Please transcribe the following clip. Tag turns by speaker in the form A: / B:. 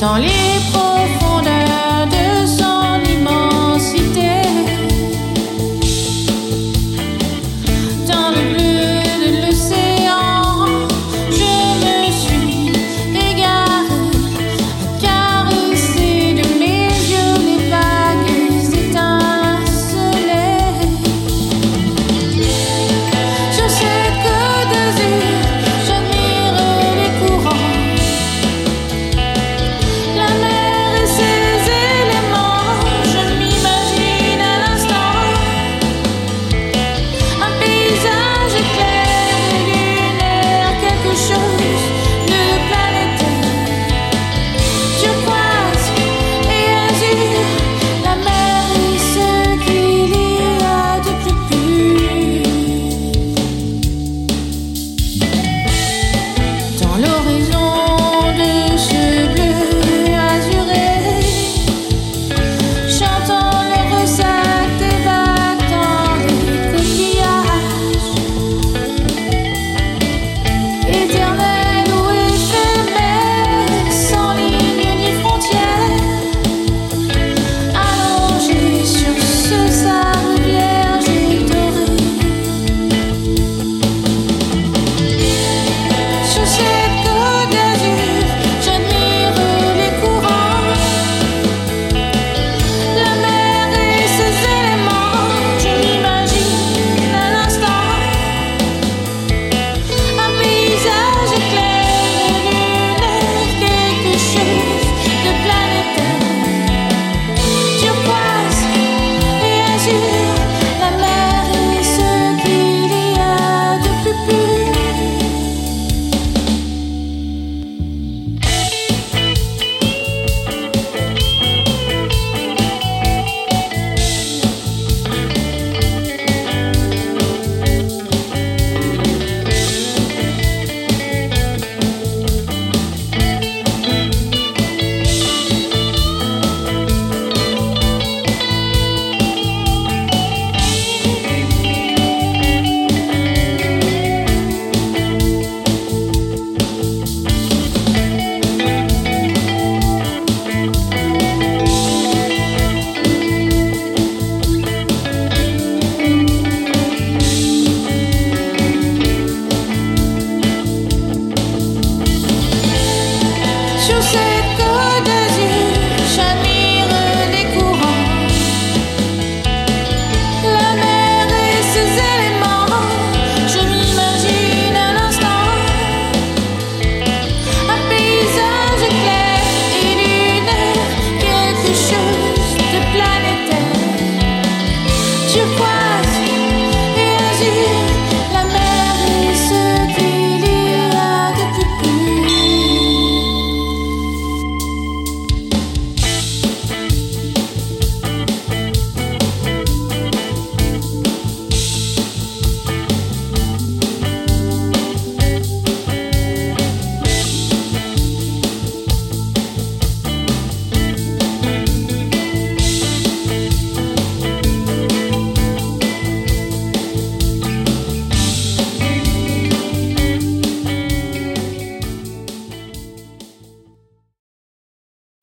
A: Então temps libre